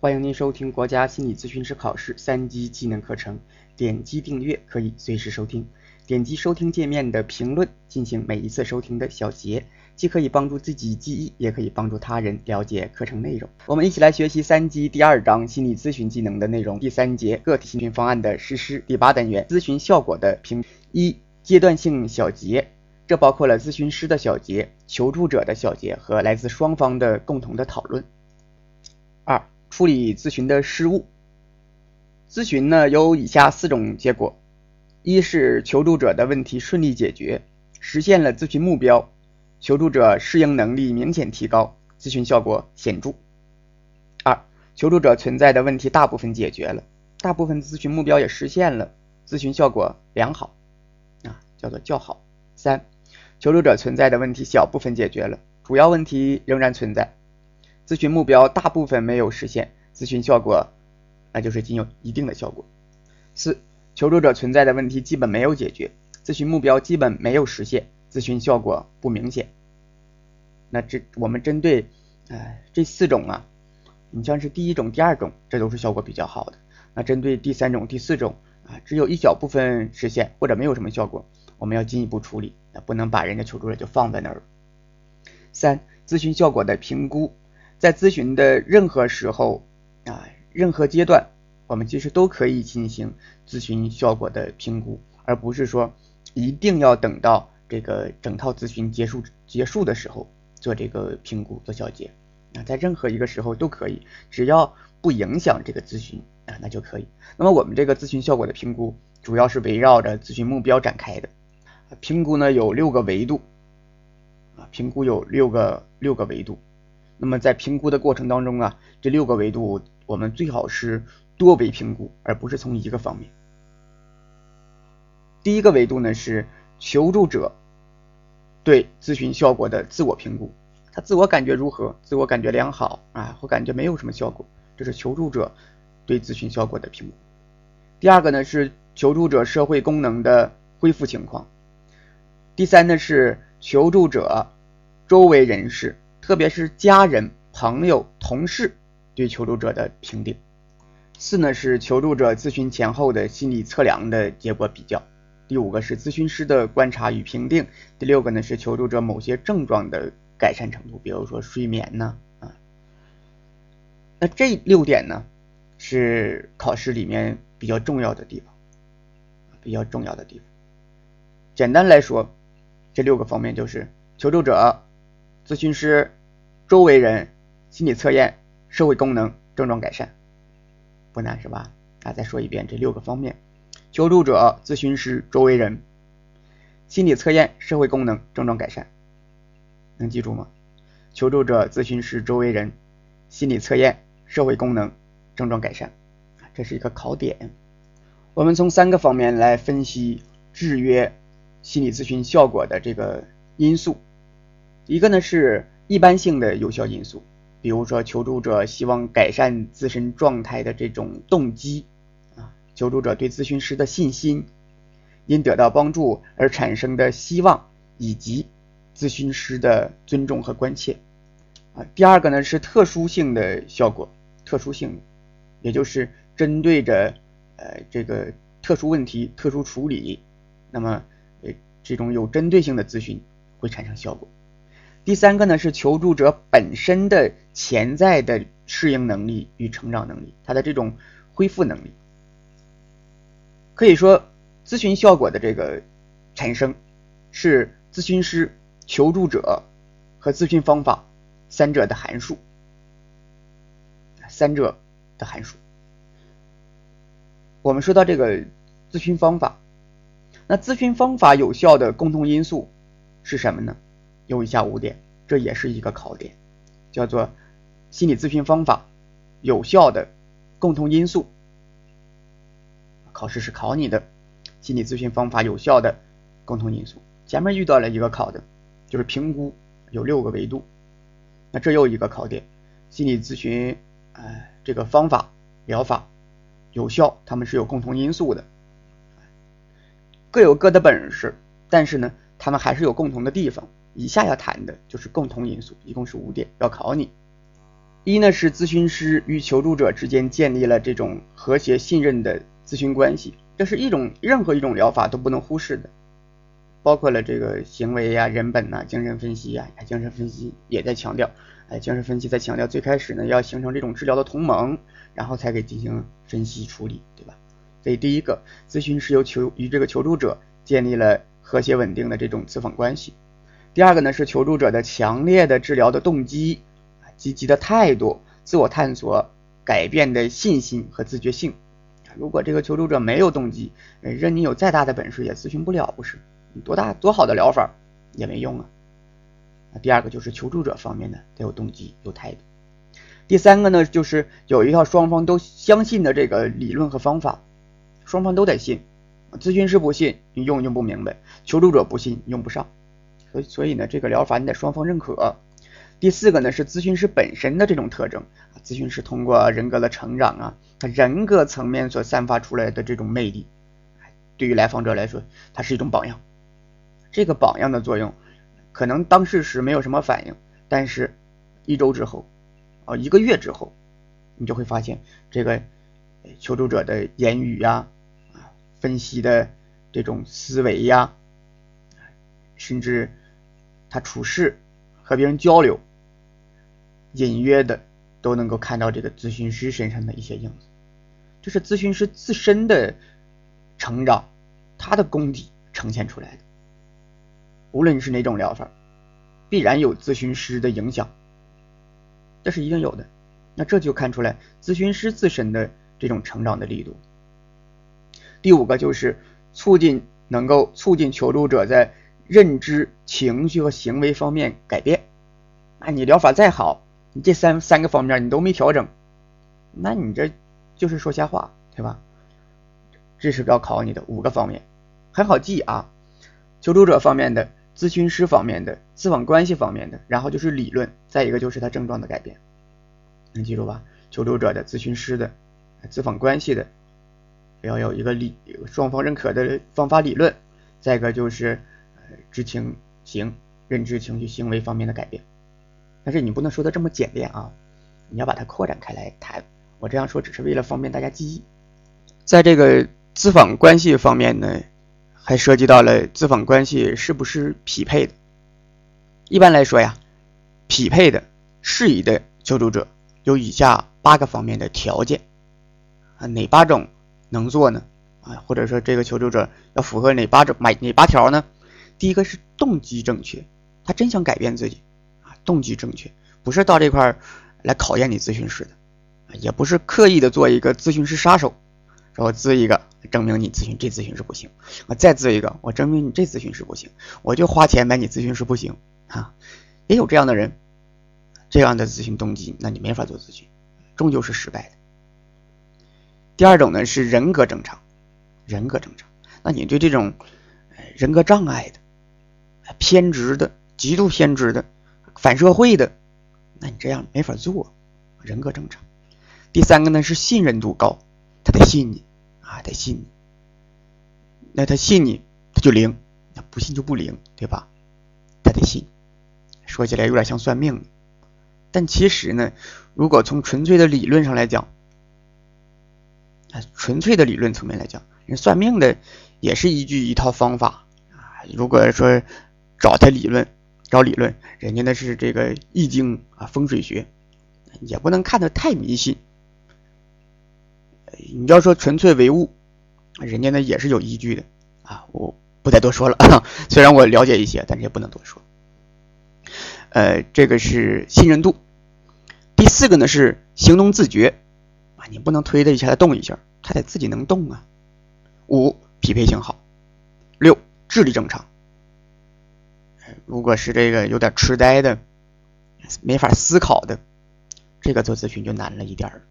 欢迎您收听国家心理咨询师考试三级技能课程。点击订阅可以随时收听，点击收听界面的评论进行每一次收听的小结，既可以帮助自己记忆，也可以帮助他人了解课程内容。我们一起来学习三级第二章心理咨询技能的内容，第三节个体咨询方案的实施，第八单元咨询效果的评一阶段性小结，这包括了咨询师的小结、求助者的小结和来自双方的共同的讨论。二处理咨询的失误。咨询呢有以下四种结果：一是求助者的问题顺利解决，实现了咨询目标，求助者适应能力明显提高，咨询效果显著；二，求助者存在的问题大部分解决了，大部分咨询目标也实现了，咨询效果良好，啊，叫做较好；三，求助者存在的问题小部分解决了，主要问题仍然存在，咨询目标大部分没有实现，咨询效果。那就是仅有一定的效果。四、求助者存在的问题基本没有解决，咨询目标基本没有实现，咨询效果不明显。那这我们针对，哎，这四种啊，你像是第一种、第二种，这都是效果比较好的。那针对第三种、第四种啊，只有一小部分实现或者没有什么效果，我们要进一步处理，那不能把人家求助者就放在那儿。三、咨询效果的评估，在咨询的任何时候啊。任何阶段，我们其实都可以进行咨询效果的评估，而不是说一定要等到这个整套咨询结束结束的时候做这个评估做小结啊，在任何一个时候都可以，只要不影响这个咨询啊，那就可以。那么我们这个咨询效果的评估主要是围绕着咨询目标展开的，评估呢有六个维度啊，评估有六个六个维度。那么在评估的过程当中啊，这六个维度。我们最好是多维评估，而不是从一个方面。第一个维度呢是求助者对咨询效果的自我评估，他自我感觉如何？自我感觉良好啊，或感觉没有什么效果，这是求助者对咨询效果的评估。第二个呢是求助者社会功能的恢复情况。第三呢是求助者周围人士，特别是家人、朋友、同事。对求助者的评定，四呢是求助者咨询前后的心理测量的结果比较，第五个是咨询师的观察与评定，第六个呢是求助者某些症状的改善程度，比如说睡眠呢啊，那这六点呢是考试里面比较重要的地方，比较重要的地方。简单来说，这六个方面就是求助者、咨询师、周围人、心理测验。社会功能症状改善不难是吧？啊，再说一遍这六个方面：求助者、咨询师、周围人、心理测验、社会功能症状改善，能记住吗？求助者、咨询师、周围人、心理测验、社会功能症状改善，这是一个考点。我们从三个方面来分析制约心理咨询效果的这个因素，一个呢是一般性的有效因素。比如说，求助者希望改善自身状态的这种动机啊，求助者对咨询师的信心，因得到帮助而产生的希望，以及咨询师的尊重和关切啊。第二个呢是特殊性的效果，特殊性，也就是针对着呃这个特殊问题特殊处理，那么呃这种有针对性的咨询会产生效果。第三个呢是求助者本身的潜在的适应能力与成长能力，他的这种恢复能力，可以说咨询效果的这个产生是咨询师、求助者和咨询方法三者的函数，三者的函数。我们说到这个咨询方法，那咨询方法有效的共同因素是什么呢？有以下五点，这也是一个考点，叫做心理咨询方法有效的共同因素。考试是考你的心理咨询方法有效的共同因素。前面遇到了一个考的，就是评估有六个维度，那这又一个考点，心理咨询哎这个方法疗法有效，他们是有共同因素的，各有各的本事，但是呢，他们还是有共同的地方。以下要谈的就是共同因素，一共是五点，要考你。一呢是咨询师与求助者之间建立了这种和谐信任的咨询关系，这是一种任何一种疗法都不能忽视的，包括了这个行为呀、人本呐、精神分析呀，精神分析也在强调，哎，精神分析在强调最开始呢要形成这种治疗的同盟，然后才给进行分析处理，对吧？所以第一个，咨询师由求与这个求助者建立了和谐稳定的这种咨访关系。第二个呢是求助者的强烈的治疗的动机。积极的态度、自我探索、改变的信心和自觉性。如果这个求助者没有动机，任你有再大的本事也咨询不了，不是？你多大多好的疗法也没用啊。那第二个就是求助者方面的得有动机、有态度。第三个呢，就是有一套双方都相信的这个理论和方法，双方都得信。咨询师不信，你用用不明白；求助者不信，用不上。所以，所以呢，这个疗法你得双方认可。第四个呢是咨询师本身的这种特征咨询师通过人格的成长啊，他人格层面所散发出来的这种魅力，对于来访者来说，它是一种榜样。这个榜样的作用，可能当事时没有什么反应，但是一周之后，啊一个月之后，你就会发现这个求助者的言语呀，啊分析的这种思维呀，甚至他处事和别人交流。隐约的都能够看到这个咨询师身上的一些影子，这是咨询师自身的成长，他的功底呈现出来的。无论是哪种疗法，必然有咨询师的影响，这是一定有的。那这就看出来咨询师自身的这种成长的力度。第五个就是促进能够促进求助者在认知、情绪和行为方面改变。那你疗法再好。你这三三个方面你都没调整，那你这就是说瞎话，对吧？这是要考你的五个方面，很好记啊。求助者方面的、咨询师方面的、咨访关系方面的，然后就是理论，再一个就是他症状的改变。能记住吧？求助者的、咨询师的、咨访关系的，要有一个理双方认可的方法理论，再一个就是知情行、认知、情绪、行为方面的改变。但是你不能说的这么简练啊，你要把它扩展开来谈。我这样说只是为了方便大家记忆。在这个咨访关系方面呢，还涉及到了咨访关系是不是匹配的。一般来说呀，匹配的、适宜的求助者有以下八个方面的条件啊，哪八种能做呢？啊，或者说这个求助者要符合哪八种、哪哪八条呢？第一个是动机正确，他真想改变自己啊。动机正确，不是到这块来考验你咨询师的，也不是刻意的做一个咨询师杀手，说我咨一个证明你咨询这咨询师不行，我再咨一个我证明你这咨询师不行，我就花钱买你咨询师不行啊，也有这样的人，这样的咨询动机，那你没法做咨询，终究是失败的。第二种呢是人格正常，人格正常，那你对这种人格障碍的、偏执的、极度偏执的。反社会的，那你这样没法做，人格正常。第三个呢是信任度高，他得信你啊，得信你。那他信你，他就灵；那不信就不灵，对吧？他得信。说起来有点像算命，但其实呢，如果从纯粹的理论上来讲，啊，纯粹的理论层面来讲，人算命的也是依据一套方法啊。如果说找他理论。找理论，人家那是这个易经啊，风水学，也不能看得太迷信。你要说纯粹唯物，人家那也是有依据的啊，我不再多说了。虽然我了解一些，但是也不能多说。呃，这个是信任度。第四个呢是行动自觉啊，你不能推他一下他动一下，他得自己能动啊。五匹配性好。六智力正常。如果是这个有点痴呆的，没法思考的，这个做咨询就难了一点儿。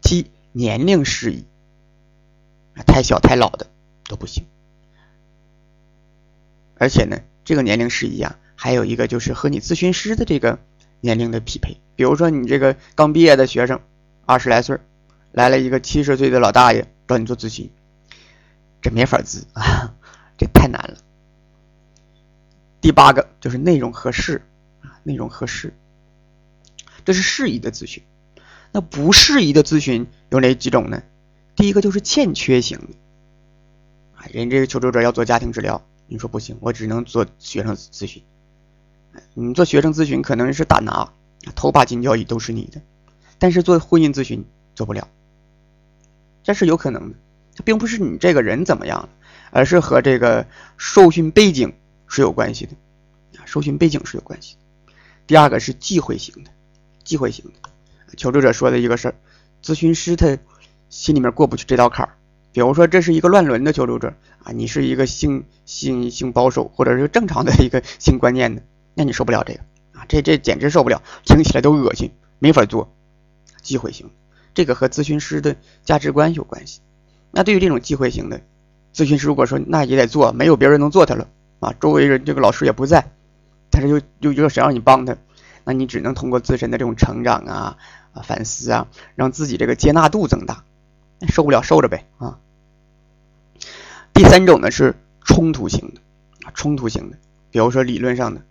七年龄适宜，太小太老的都不行。而且呢，这个年龄适宜啊，还有一个就是和你咨询师的这个年龄的匹配。比如说你这个刚毕业的学生，二十来岁，来了一个七十岁的老大爷找你做咨询，这没法咨啊，这太难了。第八个就是内容合适啊，内容合适，这是适宜的咨询。那不适宜的咨询有哪几种呢？第一个就是欠缺型的，啊，人这个求助者要做家庭治疗，你说不行，我只能做学生咨询。你做学生咨询可能是大拿，头把金交椅都是你的，但是做婚姻咨询做不了，这是有可能的。这并不是你这个人怎么样，而是和这个受训背景是有关系的，啊受训背景是有关系的。第二个是忌讳型的，忌讳型的。求助者说的一个事儿，咨询师他心里面过不去这道坎儿。比如说，这是一个乱伦的求助者啊，你是一个性性性保守或者是正常的一个性观念的，那你受不了这个啊，这这简直受不了，听起来都恶心，没法做。忌讳型，这个和咨询师的价值观有关系。那对于这种忌讳型的咨询师，如果说那也得做，没有别人能做他了啊，周围人这个老师也不在，但是又又又谁让你帮他？那你只能通过自身的这种成长啊、啊反思啊，让自己这个接纳度增大。受不了受着呗啊。第三种呢是冲突型的，冲突型的，比如说理论上的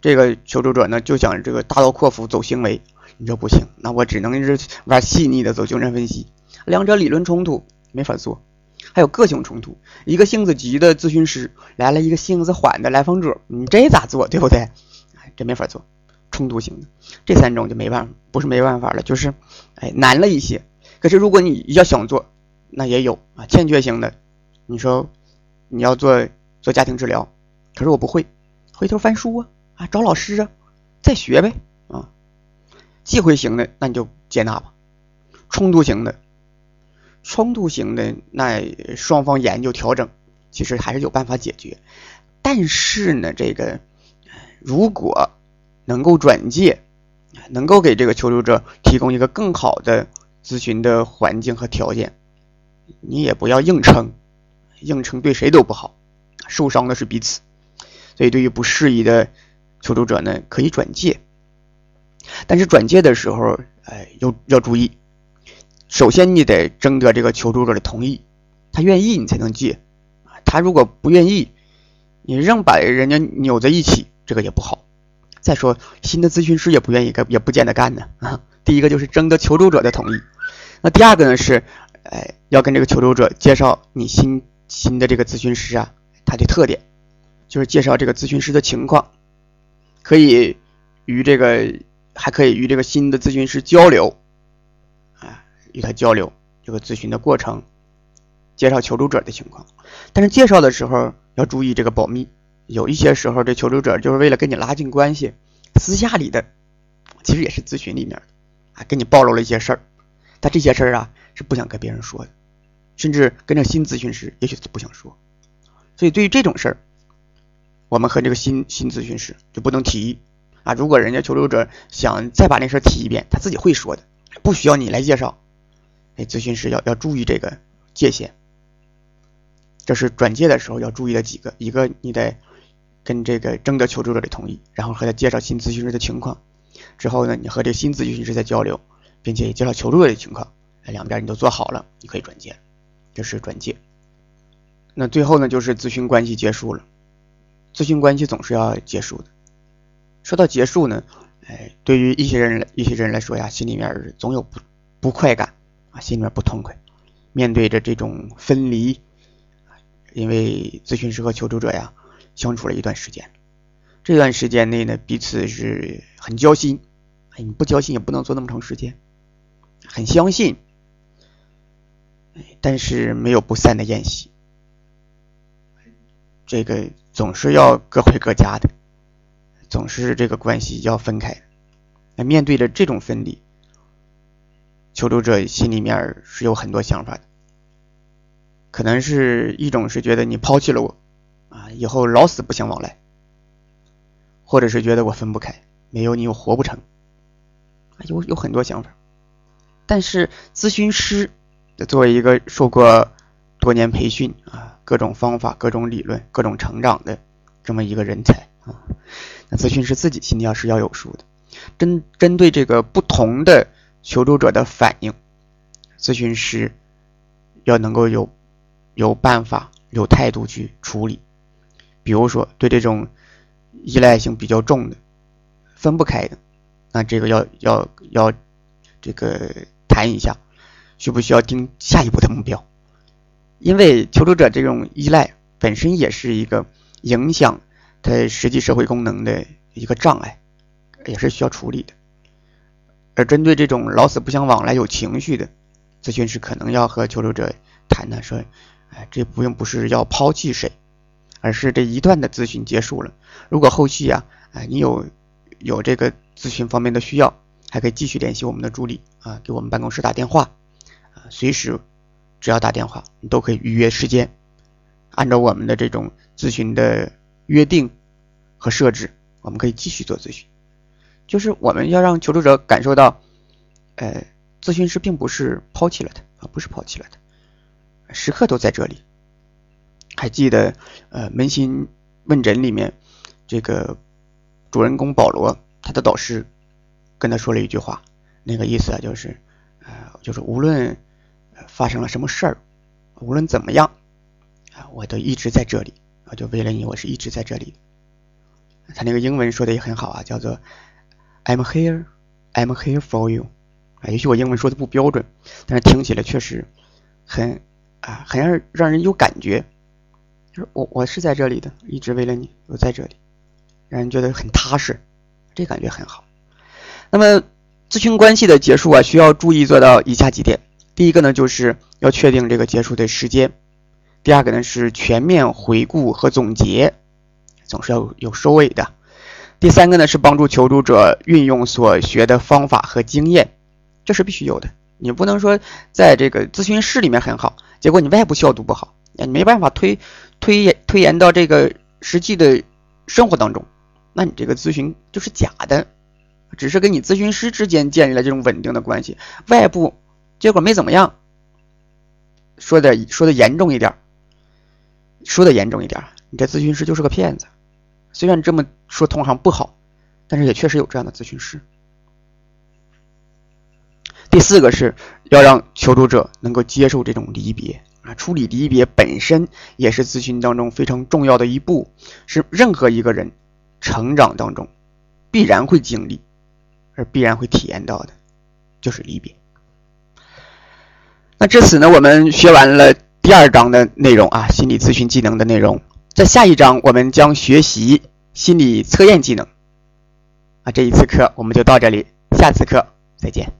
这个求助者呢就想这个大刀阔斧走行为，你说不行，那我只能是玩细腻的走精神分析，两者理论冲突没法做。还有个性冲突，一个性子急的咨询师来了一个性子缓的来访者，你这咋做对不对？哎这没法做。冲突型的这三种就没办法，不是没办法了，就是哎难了一些。可是如果你要想做，那也有啊。欠缺型的，你说你要做做家庭治疗，可是我不会，回头翻书啊啊找老师啊再学呗啊。忌讳型的那你就接纳吧。冲突型的，冲突型的那双方研究调整，其实还是有办法解决。但是呢，这个如果能够转介，能够给这个求助者提供一个更好的咨询的环境和条件，你也不要硬撑，硬撑对谁都不好，受伤的是彼此。所以对于不适宜的求助者呢，可以转介，但是转介的时候，哎，要要注意，首先你得征得这个求助者的同意，他愿意你才能借，他如果不愿意，你仍把人家扭在一起，这个也不好。再说，新的咨询师也不愿意干，也不见得干呢啊。第一个就是征得求助者的同意，那第二个呢是，哎，要跟这个求助者介绍你新新的这个咨询师啊，他的特点，就是介绍这个咨询师的情况，可以与这个还可以与这个新的咨询师交流，与他交流这个咨询的过程，介绍求助者的情况，但是介绍的时候要注意这个保密。有一些时候，这求助者就是为了跟你拉近关系，私下里的，其实也是咨询里面啊，跟你暴露了一些事儿，但这些事儿啊是不想跟别人说的，甚至跟这新咨询师也许是不想说，所以对于这种事儿，我们和这个新新咨询师就不能提啊。如果人家求助者想再把那事儿提一遍，他自己会说的，不需要你来介绍。哎，咨询师要要注意这个界限，这是转介的时候要注意的几个，一个你得。跟这个征得求助者的同意，然后和他介绍新咨询师的情况，之后呢，你和这新咨询师在交流，并且也介绍求助者的情况，两边你都做好了，你可以转介，这是转介。那最后呢，就是咨询关系结束了，咨询关系总是要结束的。说到结束呢，哎，对于一些人一些人来说呀，心里面总有不不快感心里面不痛快，面对着这种分离，因为咨询师和求助者呀。相处了一段时间，这段时间内呢，彼此是很交心，哎，你不交心也不能做那么长时间，很相信，但是没有不散的宴席，这个总是要各回各家的，总是这个关系要分开。那面对着这种分离，求助者心里面是有很多想法的，可能是一种是觉得你抛弃了我。啊，以后老死不相往来，或者是觉得我分不开，没有你我活不成，啊有有很多想法。但是咨询师作为一个受过多年培训啊，各种方法、各种理论、各种成长的这么一个人才啊，那咨询师自己心里要是要有数的。针针对这个不同的求助者的反应，咨询师要能够有有办法、有态度去处理。比如说，对这种依赖性比较重的、分不开的，那这个要要要这个谈一下，需不需要定下一步的目标？因为求助者这种依赖本身也是一个影响他实际社会功能的一个障碍，也是需要处理的。而针对这种老死不相往来、有情绪的咨询师，可能要和求助者谈谈，说，哎，这不用不是要抛弃谁，而是这一段的咨询结束了。如果后续啊，哎，你有有这个咨询方面的需要，还可以继续联系我们的助理啊，给我们办公室打电话啊，随时只要打电话，你都可以预约时间，按照我们的这种咨询的约定和设置，我们可以继续做咨询。就是我们要让求助者感受到，呃，咨询师并不是抛弃了他啊，不是抛弃了他，时刻都在这里。还记得呃，扪心问诊里面这个主人公保罗，他的导师跟他说了一句话，那个意思啊，就是呃，就是无论发生了什么事儿，无论怎么样啊，我都一直在这里啊，就为了你，我是一直在这里。他那个英文说的也很好啊，叫做。I'm here, I'm here for you。啊，也许我英文说的不标准，但是听起来确实很啊，很让让人有感觉。就是我我是在这里的，一直为了你，我在这里，让人觉得很踏实，这感觉很好。那么咨询关系的结束啊，需要注意做到以下几点：第一个呢，就是要确定这个结束的时间；第二个呢，是全面回顾和总结，总是要有收尾的。第三个呢是帮助求助者运用所学的方法和经验，这是必须有的。你不能说在这个咨询室里面很好，结果你外部效度不好，你没办法推推延推延到这个实际的生活当中，那你这个咨询就是假的，只是跟你咨询师之间建立了这种稳定的关系，外部结果没怎么样。说的说的严重一点，说的严重一点，你这咨询师就是个骗子。虽然这么说同行不好，但是也确实有这样的咨询师。第四个是要让求助者能够接受这种离别啊，处理离别本身也是咨询当中非常重要的一步，是任何一个人成长当中必然会经历，而必然会体验到的，就是离别。那至此呢，我们学完了第二章的内容啊，心理咨询技能的内容。在下一章，我们将学习心理测验技能。啊，这一次课我们就到这里，下次课再见。